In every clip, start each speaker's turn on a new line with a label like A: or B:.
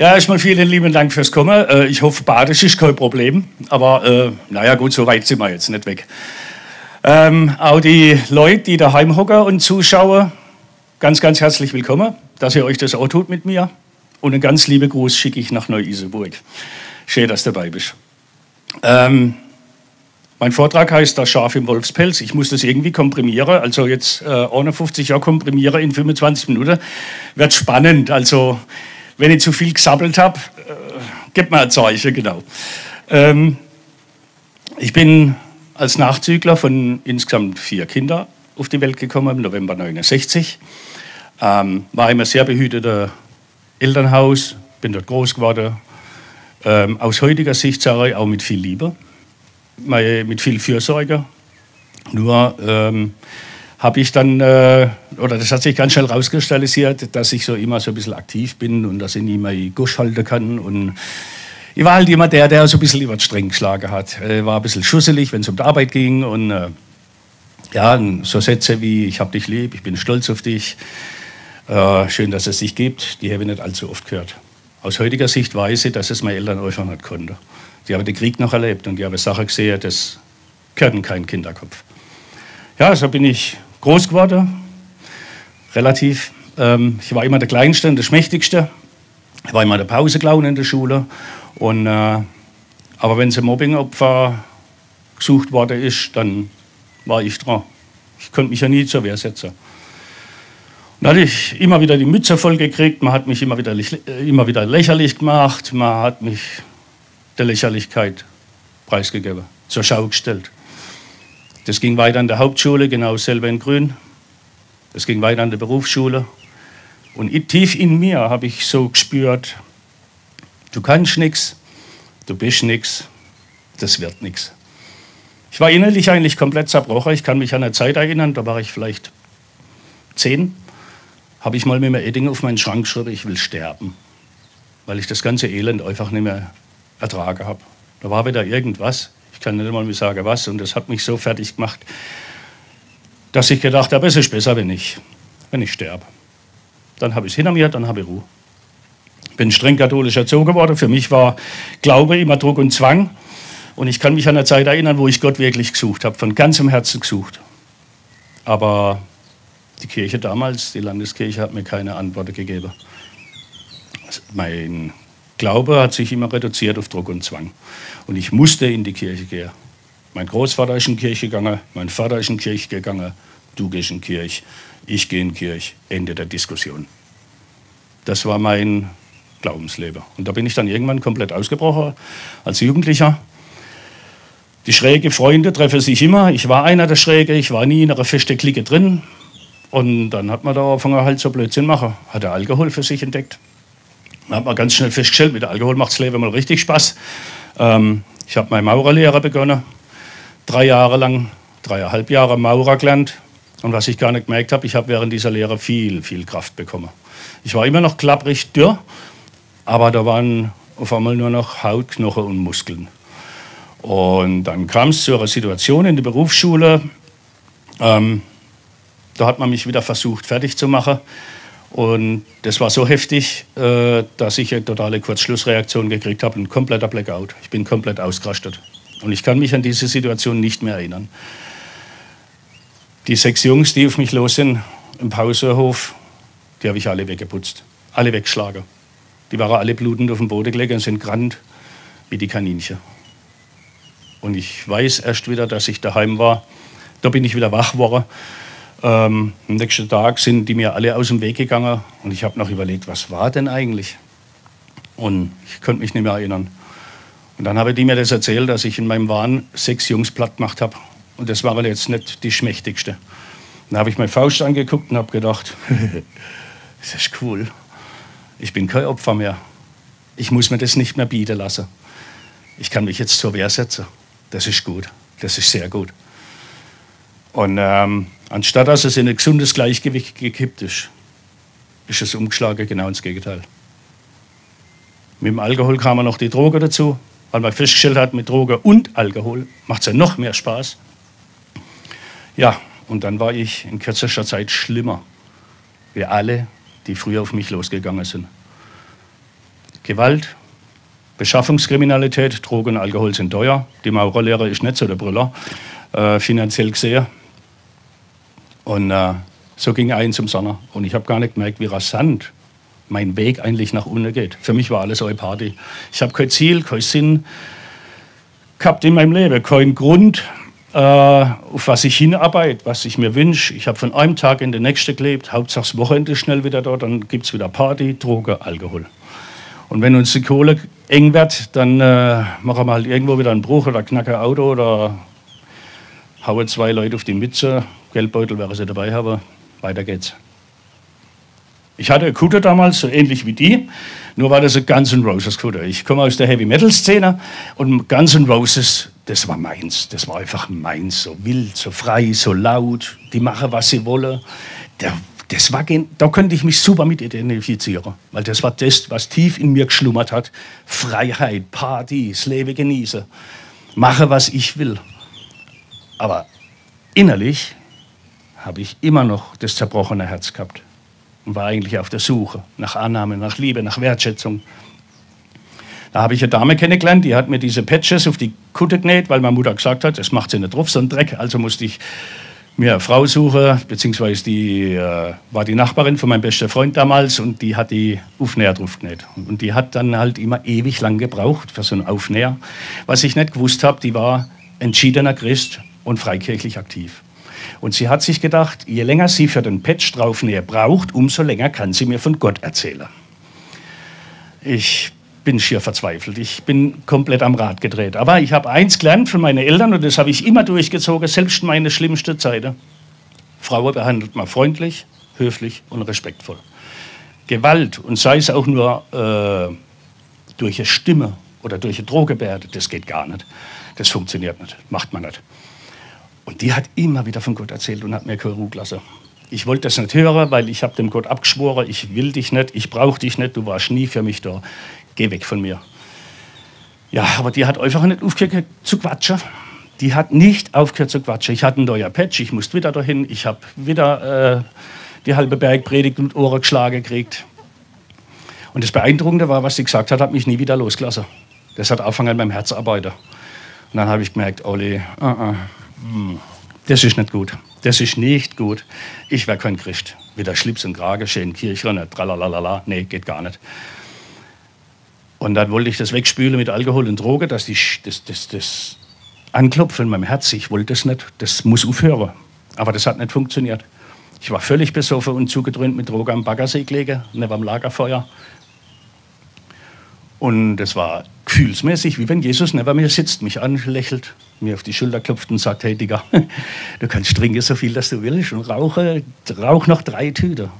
A: Ja, erstmal vielen lieben Dank fürs Kommen. Äh, ich hoffe, Badisch ist kein Problem. Aber äh, naja, gut, so weit sind wir jetzt nicht weg. Ähm, auch die Leute, die daheim hocken und zuschauen, ganz, ganz herzlich willkommen, dass ihr euch das auch tut mit mir. Und einen ganz lieben Gruß schicke ich nach Neu-Isenburg. Schön, dass du dabei bist. Ähm, mein Vortrag heißt Das Schaf im Wolfspelz. Ich muss das irgendwie komprimieren. Also jetzt äh, 51 Jahre komprimieren in 25 Minuten. Wird spannend. Also wenn ich zu viel gesabbelt habe, äh, gebt mir ein Zeichen, genau. Ähm, ich bin als Nachzügler von insgesamt vier Kindern auf die Welt gekommen im November 69. Ähm, war immer sehr behüteter Elternhaus, bin dort groß geworden. Ähm, aus heutiger Sicht sage ich auch mit viel Liebe, mit viel Fürsorge. Nur ähm, habe ich dann, äh, oder das hat sich ganz schnell rauskristallisiert, dass ich so immer so ein bisschen aktiv bin und dass ich nie mehr Gusch halten kann. Und ich war halt immer der, der so ein bisschen über den Streng geschlagen hat. Ich war ein bisschen schusselig, wenn es um die Arbeit ging. Und äh, ja, so Sätze wie, ich habe dich lieb, ich bin stolz auf dich, äh, schön, dass es dich gibt, die habe ich nicht allzu oft gehört. Aus heutiger Sicht weiß ich, dass es meine Eltern einfach nicht konnten. Die haben den Krieg noch erlebt und die haben Sachen gesehen, das gehört in keinen Kinderkopf. Ja, so bin ich groß geworden, relativ. Ähm, ich war immer der Kleinste und der Schmächtigste. Ich war immer der Pauseklauen in der Schule. Und, äh, aber wenn ein Mobbingopfer gesucht worden ist, dann war ich dran. Ich konnte mich ja nie zur Wehr setzen. Und da hatte ich immer wieder die Mütze voll gekriegt, man hat mich immer wieder, äh, immer wieder lächerlich gemacht, man hat mich der Lächerlichkeit preisgegeben, zur Schau gestellt. Das ging weiter an der Hauptschule, genau selber in Grün. Das ging weiter an der Berufsschule. Und tief in mir habe ich so gespürt, du kannst nichts, du bist nichts, das wird nichts. Ich war innerlich eigentlich komplett zerbrochen. Ich kann mich an eine Zeit erinnern, da war ich vielleicht zehn, habe ich mal mit mir Edding auf meinen Schrank geschrieben, ich will sterben, weil ich das ganze Elend einfach nicht mehr ertragen habe. Da war wieder irgendwas, ich kann nicht mal mehr sagen, was. Und das hat mich so fertig gemacht, dass ich gedacht habe, es ist besser, wenn ich, wenn ich sterbe. Dann habe ich es hinter mir, dann habe ich Ruhe. Bin streng katholisch erzogen worden. Für mich war Glaube immer Druck und Zwang. Und ich kann mich an eine Zeit erinnern, wo ich Gott wirklich gesucht habe, von ganzem Herzen gesucht. Aber die Kirche damals, die Landeskirche, hat mir keine Antworten gegeben. Mein Glaube hat sich immer reduziert auf Druck und Zwang. Und ich musste in die Kirche gehen. Mein Großvater ist in die Kirche gegangen, mein Vater ist in die Kirche gegangen, du gehst in die Kirche, ich gehe in die Kirche. Ende der Diskussion. Das war mein Glaubensleben. Und da bin ich dann irgendwann komplett ausgebrochen als Jugendlicher. Die schräge Freunde treffen sich immer. Ich war einer der Schräge, ich war nie in einer festen Clique drin. Und dann hat man da angefangen halt so Blödsinn machen. Hat er Alkohol für sich entdeckt. Hat man ganz schnell festgestellt, mit Alkohol macht das Leben mal richtig Spaß. Ähm, ich habe meine Maurerlehre begonnen. Drei Jahre lang, dreieinhalb Jahre Maurer gelernt. Und was ich gar nicht gemerkt habe, ich habe während dieser Lehre viel, viel Kraft bekommen. Ich war immer noch klapprig dürr, aber da waren auf einmal nur noch Haut, Knochen und Muskeln. Und dann kam es zu einer Situation in der Berufsschule. Ähm, da hat man mich wieder versucht, fertig zu machen. Und das war so heftig, äh, dass ich eine totale Kurzschlussreaktion gekriegt habe, ein kompletter Blackout. Ich bin komplett ausgerastet. Und ich kann mich an diese Situation nicht mehr erinnern. Die sechs Jungs, die auf mich los sind im Pausehof, die habe ich alle weggeputzt, alle weggeschlagen. Die waren alle blutend auf dem Boden gelegt und sind gerannt wie die Kaninchen. Und ich weiß erst wieder, dass ich daheim war. Da bin ich wieder wach geworden ähm, am nächsten Tag sind die mir alle aus dem Weg gegangen und ich habe noch überlegt, was war denn eigentlich? Und ich konnte mich nicht mehr erinnern. Und dann habe die mir das erzählt, dass ich in meinem Wahn sechs Jungs platt gemacht habe. Und das waren jetzt nicht die schmächtigste. Dann habe ich meine Faust angeguckt und habe gedacht, das ist cool. Ich bin kein Opfer mehr. Ich muss mir das nicht mehr bieten lassen. Ich kann mich jetzt zur Wehr setzen. Das ist gut. Das ist sehr gut. Und ähm, anstatt dass es in ein gesundes Gleichgewicht gekippt ist, ist es umgeschlagen genau ins Gegenteil. Mit dem Alkohol kam noch die Droge dazu, weil man festgestellt hat, mit Droge und Alkohol macht es ja noch mehr Spaß. Ja, und dann war ich in kürzester Zeit schlimmer wie alle, die früher auf mich losgegangen sind. Gewalt, Beschaffungskriminalität, Drogen, Alkohol sind teuer. Die Maurerlehre ist nicht so der Brüller, äh, finanziell gesehen. Und äh, so ging eins zum Sonner. Und ich habe gar nicht gemerkt, wie rasant mein Weg eigentlich nach unten geht. Für mich war alles eine Party. Ich habe kein Ziel, keinen Sinn gehabt in meinem Leben, keinen Grund, äh, auf was ich hinarbeite, was ich mir wünsche. Ich habe von einem Tag in den nächsten gelebt, Hauptsache das Wochenende schnell wieder dort, dann gibt es wieder Party, Droge, Alkohol. Und wenn uns die Kohle eng wird, dann äh, machen wir halt irgendwo wieder einen Bruch oder knacken ein Auto oder hauen zwei Leute auf die Mütze, Geldbeutel, wer sie dabei haben, weiter geht's. Ich hatte eine Kutte damals, so ähnlich wie die, nur war das eine Guns N' Roses Kutte. Ich komme aus der Heavy Metal Szene und Guns N' Roses, das war meins. Das war einfach meins. So wild, so frei, so laut. Die machen, was sie wollen. Das war, da könnte ich mich super mit identifizieren, weil das war das, was tief in mir geschlummert hat. Freiheit, Party, das Leben genießen, mache, was ich will. Aber innerlich habe ich immer noch das zerbrochene Herz gehabt und war eigentlich auf der Suche nach Annahme, nach Liebe, nach Wertschätzung. Da habe ich eine Dame kennengelernt, die hat mir diese Patches auf die Kutte genäht, weil meine Mutter gesagt hat, das macht sie nicht drauf, so ein Dreck. Also musste ich mir eine Frau suchen, beziehungsweise die äh, war die Nachbarin von meinem besten Freund damals und die hat die Aufnäher drauf genäht. Und die hat dann halt immer ewig lang gebraucht für so einen Aufnäher. Was ich nicht gewusst habe, die war entschiedener Christ und freikirchlich aktiv. Und sie hat sich gedacht, je länger sie für den Patch draufnäher braucht, umso länger kann sie mir von Gott erzählen. Ich bin schier verzweifelt. Ich bin komplett am Rad gedreht. Aber ich habe eins gelernt von meinen Eltern und das habe ich immer durchgezogen, selbst meine schlimmste Zeiten. Frauen behandelt man freundlich, höflich und respektvoll. Gewalt, und sei es auch nur äh, durch eine Stimme oder durch eine Drohgebärde, das geht gar nicht. Das funktioniert nicht, macht man nicht. Und die hat immer wieder von Gott erzählt und hat mir keine Ruhe gelassen. Ich wollte das nicht hören, weil ich habe dem Gott abgeschworen, ich will dich nicht, ich brauche dich nicht, du warst nie für mich da. Geh weg von mir. Ja, aber die hat einfach nicht aufgehört zu quatschen. Die hat nicht aufgehört zu quatschen. Ich hatte ein neuer Patch, ich musste wieder dahin, ich habe wieder äh, die halbe Bergpredigt und Ohren geschlagen gekriegt. Und das Beeindruckende war, was sie gesagt hat, hat mich nie wieder losgelassen. Das hat angefangen an meinem Herz arbeiten. Und dann habe ich gemerkt, Olli, uh -uh, das ist nicht gut. Das ist nicht gut. Ich wäre kein Christ. Wieder Schlips und Krage, schön Kirche, tralalala. Nee, geht gar nicht. Und dann wollte ich das wegspülen mit Alkohol und Droge, dass die, das, das, das Anklopfen in meinem Herz, ich wollte das nicht, das muss aufhören. Aber das hat nicht funktioniert. Ich war völlig besoffen und zugedröhnt mit Droge am Baggersee gelegen, neben am Lagerfeuer. Und das war gefühlsmäßig, wie wenn Jesus neben mir sitzt, mich anlächelt, mir auf die Schulter klopft und sagt, hey Digga, du kannst trinken so viel, dass du willst und rauche, rauch noch drei Tüte.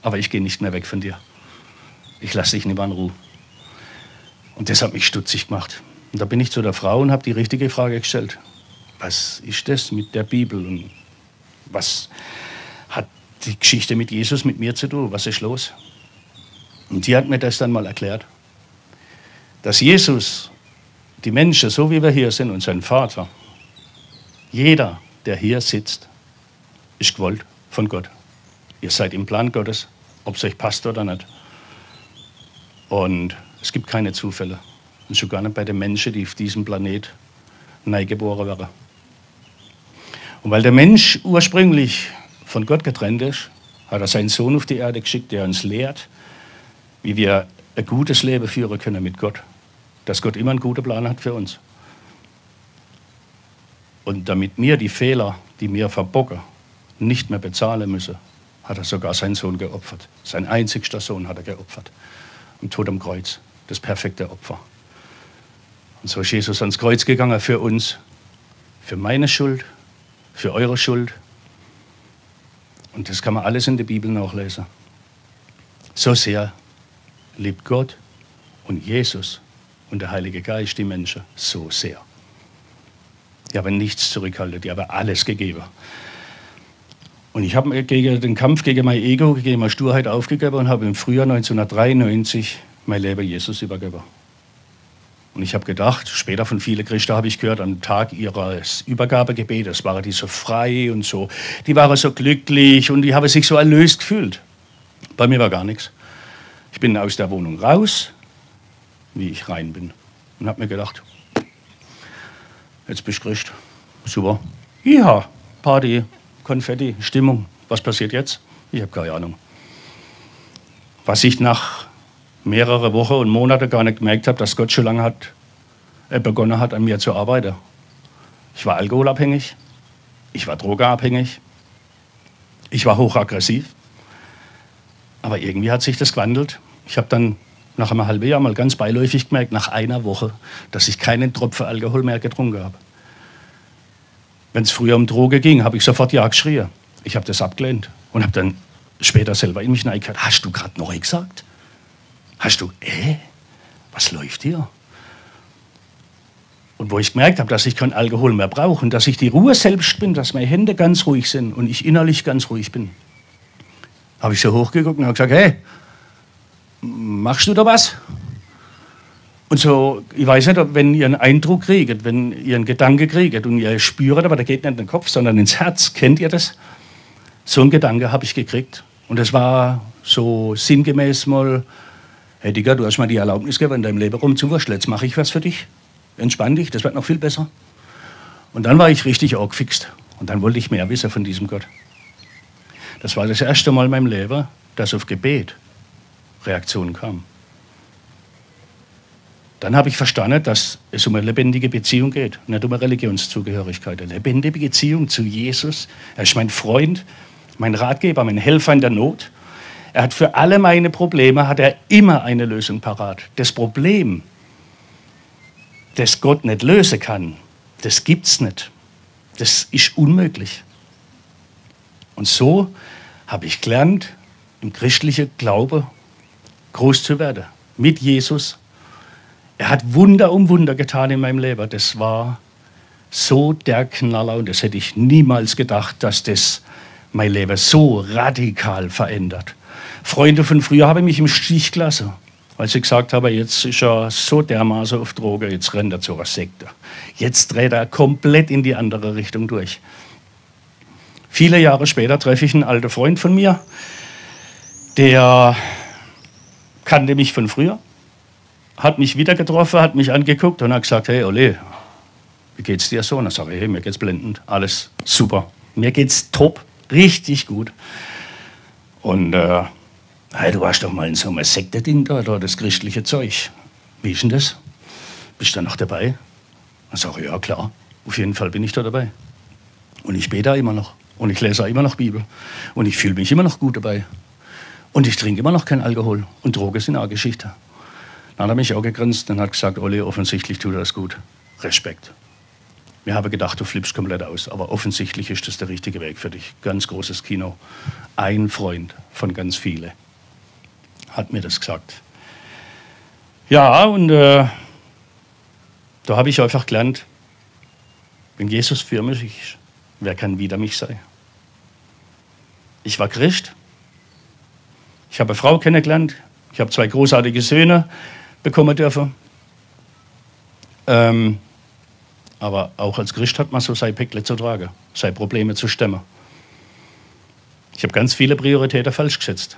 A: Aber ich gehe nicht mehr weg von dir. Ich lasse dich nicht mehr in Ruhe. Und das hat mich stutzig gemacht. Und da bin ich zu der Frau und habe die richtige Frage gestellt. Was ist das mit der Bibel und was hat die Geschichte mit Jesus mit mir zu tun? Was ist los? Und die hat mir das dann mal erklärt dass Jesus die Menschen, so wie wir hier sind, und sein Vater, jeder, der hier sitzt, ist gewollt von Gott. Ihr seid im Plan Gottes, ob es euch passt oder nicht. Und es gibt keine Zufälle. Und schon gar nicht bei den Menschen, die auf diesem Planet neigeboren werden. Und weil der Mensch ursprünglich von Gott getrennt ist, hat er seinen Sohn auf die Erde geschickt, der uns lehrt, wie wir ein gutes Leben führen können mit Gott dass Gott immer einen guten Plan hat für uns. Und damit wir die Fehler, die wir verbocken, nicht mehr bezahlen müssen, hat er sogar seinen Sohn geopfert. Sein einzigster Sohn hat er geopfert. Am Tod am Kreuz. Das perfekte Opfer. Und so ist Jesus ans Kreuz gegangen für uns, für meine Schuld, für eure Schuld. Und das kann man alles in der Bibel nachlesen. So sehr liebt Gott und Jesus und der Heilige Geist die Menschen so sehr. Die haben nichts zurückgehalten, die haben alles gegeben. Und ich habe den Kampf gegen mein Ego, gegen meine Sturheit aufgegeben und habe im Frühjahr 1993 mein Leben Jesus übergeben. Und ich habe gedacht, später von vielen Christen habe ich gehört, am Tag ihres Übergabegebetes waren die so frei und so, die waren so glücklich und die haben sich so erlöst gefühlt. Bei mir war gar nichts. Ich bin aus der Wohnung raus, wie ich rein bin. Und habe mir gedacht, jetzt bist du Christ. Super. Ja, Party, Konfetti, Stimmung. Was passiert jetzt? Ich habe keine Ahnung. Was ich nach mehreren Wochen und Monaten gar nicht gemerkt habe, dass Gott schon lange hat, äh, begonnen hat, an mir zu arbeiten. Ich war alkoholabhängig, ich war drogenabhängig, ich war hochaggressiv. Aber irgendwie hat sich das gewandelt. Ich habe dann nach einem halben Jahr mal ganz beiläufig gemerkt, nach einer Woche, dass ich keinen Tropfen Alkohol mehr getrunken habe. Wenn es früher um Droge ging, habe ich sofort Ja geschrien. Ich habe das abgelehnt und habe dann später selber in mich reingehört. Hast du gerade neu gesagt? Hast du, äh, was läuft hier? Und wo ich gemerkt habe, dass ich keinen Alkohol mehr brauche und dass ich die Ruhe selbst bin, dass meine Hände ganz ruhig sind und ich innerlich ganz ruhig bin, habe ich so hochgeguckt und habe gesagt, hey, machst du da was? Und so, ich weiß nicht, wenn ihr einen Eindruck kriegt, wenn ihr einen Gedanke kriegt und ihr spürt, aber der geht nicht in den Kopf, sondern ins Herz, kennt ihr das? So einen Gedanke habe ich gekriegt. Und das war so sinngemäß mal, hey Digga, du hast mal die Erlaubnis gegeben, in deinem Leben rumzuwurschteln, jetzt mache ich was für dich. Entspann dich, das wird noch viel besser. Und dann war ich richtig angefixt. Und dann wollte ich mehr wissen von diesem Gott. Das war das erste Mal in meinem Leben, dass auf Gebet Reaktion kam. Dann habe ich verstanden, dass es um eine lebendige Beziehung geht, nicht um eine Religionszugehörigkeit. Eine lebendige Beziehung zu Jesus. Er ist mein Freund, mein Ratgeber, mein Helfer in der Not. Er hat für alle meine Probleme hat er immer eine Lösung parat. Das Problem, das Gott nicht lösen kann, das gibt's nicht. Das ist unmöglich. Und so habe ich gelernt, im christlichen Glaube groß zu werden. Mit Jesus. Er hat Wunder um Wunder getan in meinem Leben. Das war so der Knaller und das hätte ich niemals gedacht, dass das mein Leben so radikal verändert. Freunde von früher haben mich im Stich gelassen, weil sie gesagt haben, jetzt ist er so dermaßen auf Droge, jetzt rennt er zu einer Sekte. Jetzt dreht er komplett in die andere Richtung durch. Viele Jahre später treffe ich einen alten Freund von mir, der kannte mich von früher, hat mich wieder getroffen, hat mich angeguckt und hat gesagt, hey Ole, wie geht's dir so? Und dann sage ich, hey, mir geht's blendend, alles super. Mir geht's top, richtig gut. Und äh, hey, du warst doch mal in so einem Sekte-Ding da, da, das christliche Zeug. Wie ist denn das? Bist du da noch dabei? Dann sage ich, ja klar, auf jeden Fall bin ich da dabei. Und ich bete immer noch. Und ich lese immer noch Bibel. Und ich fühle mich immer noch gut dabei. Und ich trinke immer noch keinen Alkohol. Und Drogen sind auch Geschichte. Dann hat er mich auch gegrinst und hat gesagt, Olli, offensichtlich tut das gut. Respekt. Wir haben gedacht, du flippst komplett aus, aber offensichtlich ist das der richtige Weg für dich. Ganz großes Kino. Ein Freund von ganz vielen hat mir das gesagt. Ja, und äh, da habe ich einfach gelernt, wenn Jesus für mich ist, wer kann wieder mich sein? Ich war Christ. Ich habe eine Frau kennengelernt. Ich habe zwei großartige Söhne bekommen dürfen. Ähm, aber auch als Christ hat man so sein Päckle zu tragen, seine Probleme zu stemmen. Ich habe ganz viele Prioritäten falsch gesetzt.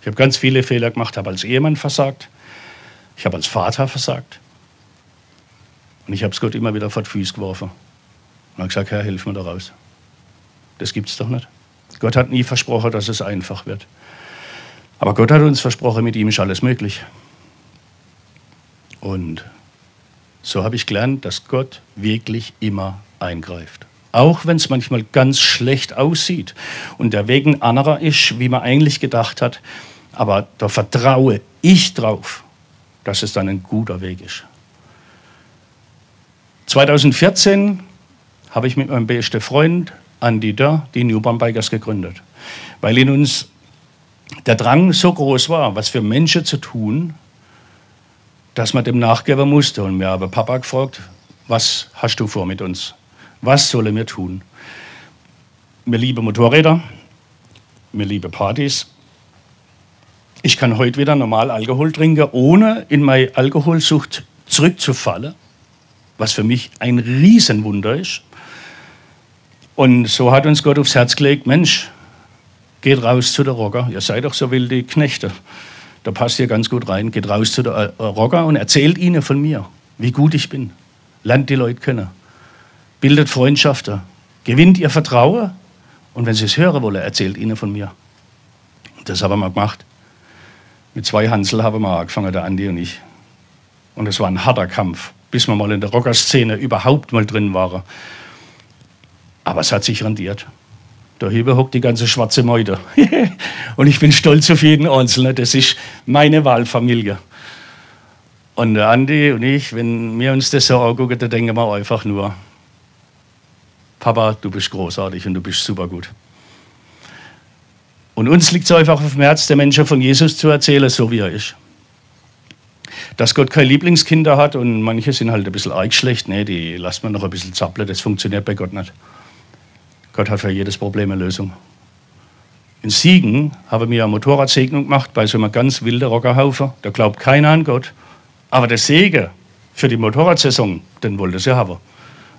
A: Ich habe ganz viele Fehler gemacht, habe als Ehemann versagt, ich habe als Vater versagt. Und ich habe es Gott immer wieder vor die Füße geworfen. Und habe gesagt, Herr, hilf mir da raus. Das gibt es doch nicht. Gott hat nie versprochen, dass es einfach wird. Aber Gott hat uns versprochen, mit ihm ist alles möglich. Und so habe ich gelernt, dass Gott wirklich immer eingreift. Auch wenn es manchmal ganz schlecht aussieht und der Weg anderer ist, wie man eigentlich gedacht hat. Aber da vertraue ich drauf, dass es dann ein guter Weg ist. 2014 habe ich mit meinem besten Freund Andy Dörr die Newborn Bikers gegründet, weil in uns der Drang so groß war, was für Menschen zu tun, dass man dem nachgeben musste. Und mir habe Papa gefragt, was hast du vor mit uns? Was sollen wir tun? Wir lieben Motorräder, wir lieben Partys. Ich kann heute wieder normal Alkohol trinken, ohne in meine Alkoholsucht zurückzufallen, was für mich ein Riesenwunder ist. Und so hat uns Gott aufs Herz gelegt, Mensch, geht raus zu der Rocker, ihr seid doch so wilde Knechte. da passt ihr ganz gut rein, geht raus zu der äh, Rocker und erzählt ihnen von mir, wie gut ich bin. Lernt die Leute kennen, bildet Freundschaften, gewinnt ihr Vertrauen und wenn sie es hören wollen, erzählt ihnen von mir. Das haben wir gemacht. Mit zwei Hansel haben wir angefangen, der Andi und ich. Und es war ein harter Kampf, bis wir mal in der Rockerszene überhaupt mal drin waren. Aber es hat sich rendiert. Da hockt die ganze schwarze Meute. und ich bin stolz auf jeden Einzelnen. Das ist meine Wahlfamilie. Und der Andi und ich, wenn wir uns das so angucken, dann denken wir einfach nur, Papa, du bist großartig und du bist super gut. Und uns liegt es einfach auf dem Herz, der Menschen von Jesus zu erzählen, so wie er ist. Dass Gott keine Lieblingskinder hat und manche sind halt ein bisschen arg schlecht, nee, die lässt man noch ein bisschen zappeln, das funktioniert bei Gott nicht. Gott hat für jedes Problem eine Lösung. In Siegen haben wir eine Motorradsegnung gemacht bei so einem ganz wilden Rockerhaufen. Da glaubt keiner an Gott. Aber der Segen für die Motorradsaison, den wollte sie haben.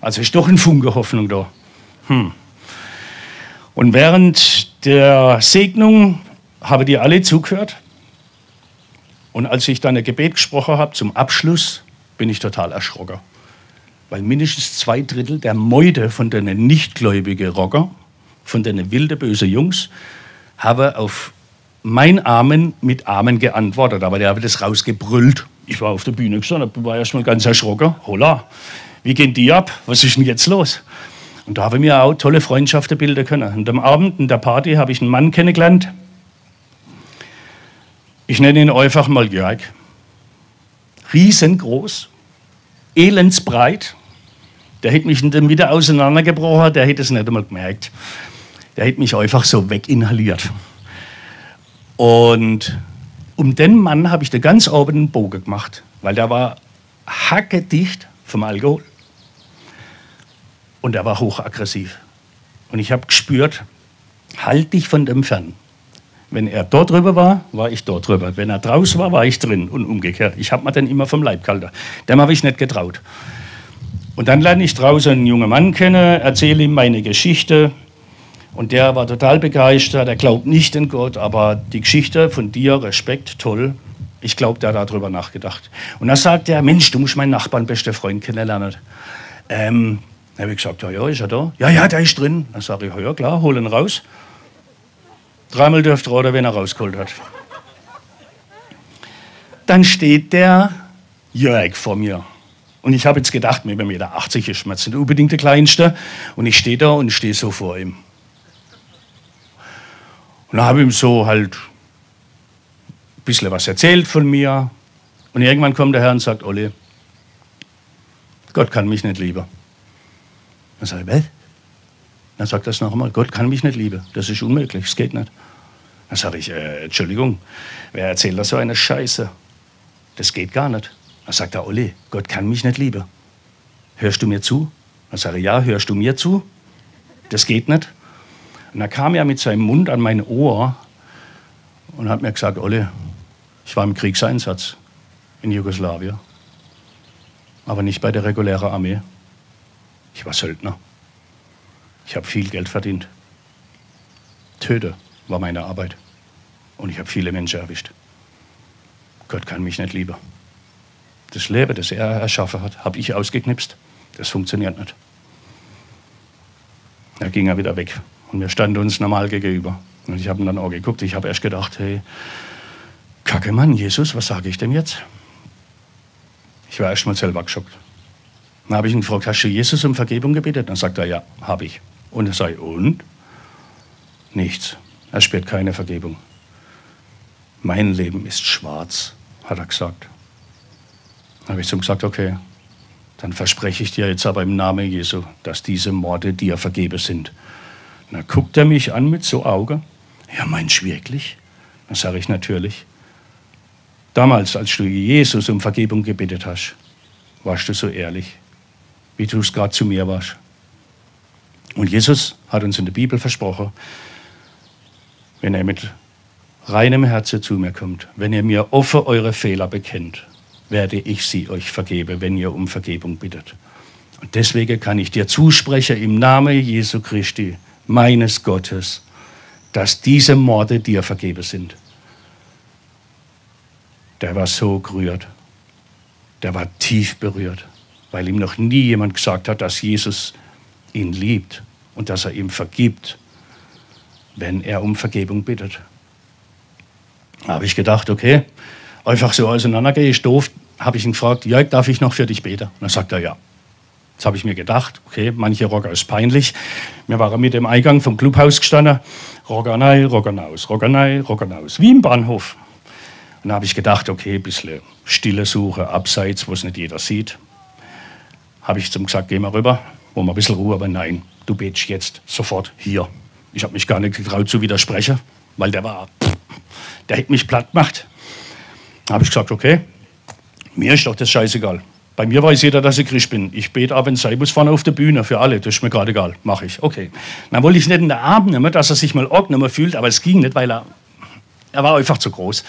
A: Also ist doch ein Funke Hoffnung da. Hm. Und während der Segnung haben die alle zugehört. Und als ich dann ein Gebet gesprochen habe zum Abschluss, bin ich total erschrocken weil mindestens zwei Drittel der Meute von den nichtgläubigen Rocker, von den wilden, bösen Jungs, haben auf mein Amen mit Amen geantwortet. Aber der hat das rausgebrüllt. Ich war auf der Bühne gestanden, war erst mal ganz erschrocken. Holla, wie gehen die ab? Was ist denn jetzt los? Und da habe ich mir auch tolle Freundschaften bilden können. Und am Abend in der Party habe ich einen Mann kennengelernt. Ich nenne ihn einfach mal Jörg. Riesengroß, elendsbreit. Der hätte mich in der Mitte auseinandergebrochen, der hätte es nicht einmal gemerkt. Der hätte mich einfach so weginhaliert. Und um den Mann habe ich da ganz oben einen Bogen gemacht, weil der war hackedicht vom Alkohol. Und er war hochaggressiv. Und ich habe gespürt, halt dich von dem fern. Wenn er dort drüber war, war ich dort drüber. Wenn er draußen war, war ich drin und umgekehrt. Ich habe mir dann immer vom Leib gehalten. Dem habe ich nicht getraut. Und dann lerne ich draußen einen jungen Mann kennen, erzähle ihm meine Geschichte. Und der war total begeistert. Er glaubt nicht an Gott, aber die Geschichte von dir, Respekt, toll. Ich glaube, der hat darüber nachgedacht. Und dann sagt er: Mensch, du musst meinen Nachbarn, beste Freund kennenlernen. Ähm, dann habe ich gesagt: Ja, ja, ist er da? Ja, ja, der ist drin. Dann sage ich: Ja, klar, hol ihn raus. Dreimal dürft ihr wenn er rausgeholt hat. Dann steht der Jörg vor mir. Und ich habe jetzt gedacht, mit 1,80 Meter ist man jetzt nicht unbedingt der Kleinste. Und ich stehe da und stehe so vor ihm. Und dann habe ich ihm so halt ein bisschen was erzählt von mir. Und irgendwann kommt der Herr und sagt, Olli, Gott kann mich nicht lieben. Dann sage ich, was? Dann sagt er es nochmal, Gott kann mich nicht lieben. Das ist unmöglich, es geht nicht. Dann sage ich, äh, Entschuldigung, wer erzählt da so eine Scheiße? Das geht gar nicht. Dann sagt er, Olli, Gott kann mich nicht lieben. Hörst du mir zu? Dann sage ich, ja, hörst du mir zu? Das geht nicht. Und dann kam er mit seinem Mund an mein Ohr und hat mir gesagt, Olli, ich war im Kriegseinsatz in Jugoslawien, aber nicht bei der regulären Armee. Ich war Söldner. Ich habe viel Geld verdient. Töte war meine Arbeit. Und ich habe viele Menschen erwischt. Gott kann mich nicht lieben. Das Leben, das er erschaffen hat, habe ich ausgeknipst. Das funktioniert nicht. Da ging er wieder weg. Und wir standen uns normal gegenüber. Und ich habe ihn dann auch geguckt. Ich habe erst gedacht, hey, Kacke Mann, Jesus, was sage ich denn jetzt? Ich war erst mal selber geschockt. Dann habe ich ihn gefragt, hast du Jesus um Vergebung gebetet? Dann sagt er, ja, habe ich. Und er sagt, und? Nichts. Er spürt keine Vergebung. Mein Leben ist schwarz, hat er gesagt. Dann habe ich zum gesagt, okay, dann verspreche ich dir jetzt aber im Namen Jesu, dass diese Morde dir vergeben sind. Dann guckt er mich an mit so Augen. Ja, meinst du wirklich? Dann sage ich natürlich. Damals, als du Jesus um Vergebung gebetet hast, warst du so ehrlich, wie du es gerade zu mir warst. Und Jesus hat uns in der Bibel versprochen, wenn er mit reinem Herzen zu mir kommt, wenn ihr mir offen eure Fehler bekennt, werde ich sie euch vergeben, wenn ihr um Vergebung bittet. Und deswegen kann ich dir zusprechen im Namen Jesu Christi, meines Gottes, dass diese Morde dir vergeben sind. der war so gerührt. Der war tief berührt, weil ihm noch nie jemand gesagt hat, dass Jesus ihn liebt und dass er ihm vergibt, wenn er um Vergebung bittet. Da habe ich gedacht, okay, einfach so auseinandergehe ich doof, habe ich ihn gefragt, Jörg, darf ich noch für dich beten? Und dann sagt er, ja. Jetzt habe ich mir gedacht, okay, manche Rocker ist peinlich. Wir waren mit dem Eingang vom Clubhaus gestanden, Rockernei, Rockernaus, Rockernei, Rockernaus, wie im Bahnhof. Und da habe ich gedacht, okay, ein bisschen Stille Suche, abseits, wo es nicht jeder sieht. Habe ich zum gesagt, geh mal rüber, wo wir ein bisschen Ruhe, aber nein, du betest jetzt sofort hier. Ich habe mich gar nicht getraut zu widersprechen, weil der war, der hätte mich platt gemacht. Da habe ich gesagt, okay, mir ist doch das scheißegal. Bei mir weiß jeder, dass ich Christ bin. Ich bete ab, wenn es sein muss, vorne auf der Bühne für alle. Das ist mir gerade egal. Mache ich. Okay. Dann wollte ich nicht in den Arm nehmen, dass er sich mal mehr fühlt, aber es ging nicht, weil er, er war einfach zu groß.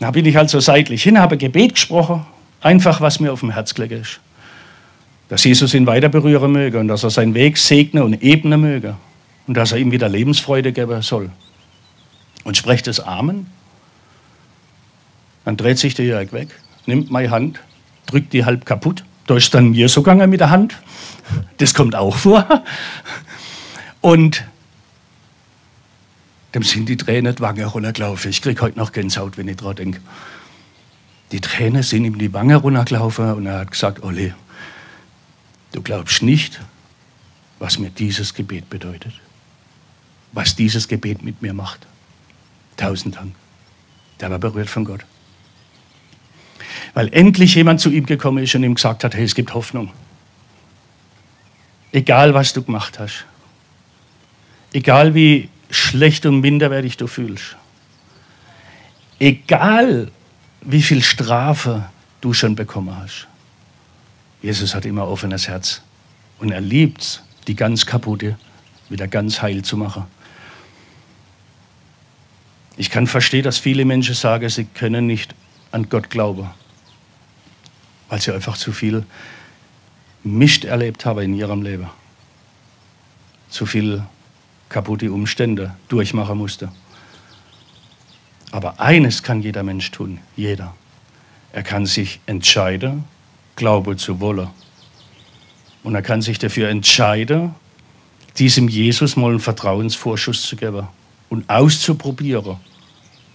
A: Dann bin ich halt so seitlich hin, habe Gebet gesprochen, einfach was mir auf dem Herz gelegt ist. Dass Jesus ihn weiter berühren möge und dass er seinen Weg segne und ebnen möge und dass er ihm wieder Lebensfreude geben soll. Und sprecht das Amen. Dann dreht sich der Jörg weg, nimmt meine Hand drückt die halb kaputt. Da ist dann mir so gegangen mit der Hand. Das kommt auch vor. Und dem sind die Tränen die Wange runtergelaufen. Ich kriege heute noch Gänsehaut, wenn ich daran denke. Die Tränen sind ihm die Wange runtergelaufen und er hat gesagt, Olli, du glaubst nicht, was mir dieses Gebet bedeutet. Was dieses Gebet mit mir macht. Tausend Dank. Der war berührt von Gott weil endlich jemand zu ihm gekommen ist und ihm gesagt hat, hey, es gibt Hoffnung. Egal, was du gemacht hast. Egal, wie schlecht und minderwertig du fühlst. Egal, wie viel Strafe du schon bekommen hast. Jesus hat immer offenes Herz und er liebt die ganz kaputte wieder ganz heil zu machen. Ich kann verstehen, dass viele Menschen sagen, sie können nicht an Gott glauben weil sie einfach zu viel Mist erlebt haben in ihrem Leben. Zu viel kaputte Umstände durchmachen musste. Aber eines kann jeder Mensch tun, jeder. Er kann sich entscheiden, Glaube zu wollen. Und er kann sich dafür entscheiden, diesem Jesus mal einen Vertrauensvorschuss zu geben und auszuprobieren,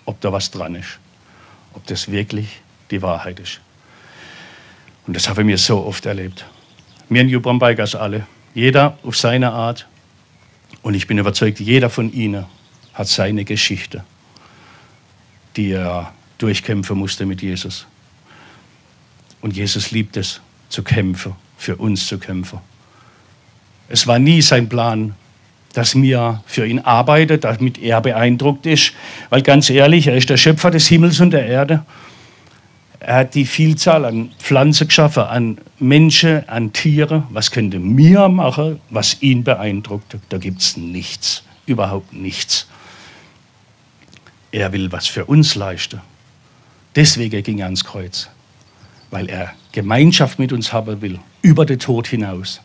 A: ob da was dran ist, ob das wirklich die Wahrheit ist. Und das habe ich mir so oft erlebt. Wir in Jubran Bikers alle, jeder auf seine Art. Und ich bin überzeugt, jeder von ihnen hat seine Geschichte, die er durchkämpfen musste mit Jesus. Und Jesus liebt es, zu kämpfen, für uns zu kämpfen. Es war nie sein Plan, dass mir für ihn arbeite, damit er beeindruckt ist. Weil ganz ehrlich, er ist der Schöpfer des Himmels und der Erde. Er hat die Vielzahl an Pflanzen geschaffen, an Menschen, an Tiere. Was könnte mir machen, was ihn beeindruckt? Da gibt es nichts, überhaupt nichts. Er will was für uns leisten. Deswegen ging er ans Kreuz, weil er Gemeinschaft mit uns haben will, über den Tod hinaus.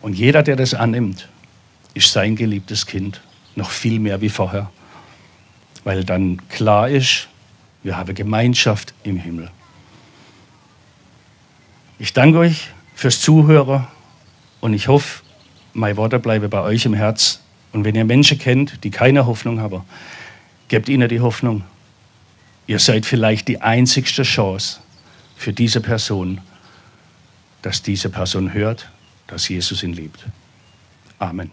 A: Und jeder, der das annimmt, ist sein geliebtes Kind, noch viel mehr wie vorher, weil dann klar ist, wir haben Gemeinschaft im Himmel. Ich danke euch fürs Zuhören und ich hoffe, meine Worte bleiben bei euch im Herz. Und wenn ihr Menschen kennt, die keine Hoffnung haben, gebt ihnen die Hoffnung. Ihr seid vielleicht die einzigste Chance für diese Person, dass diese Person hört, dass Jesus ihn liebt. Amen.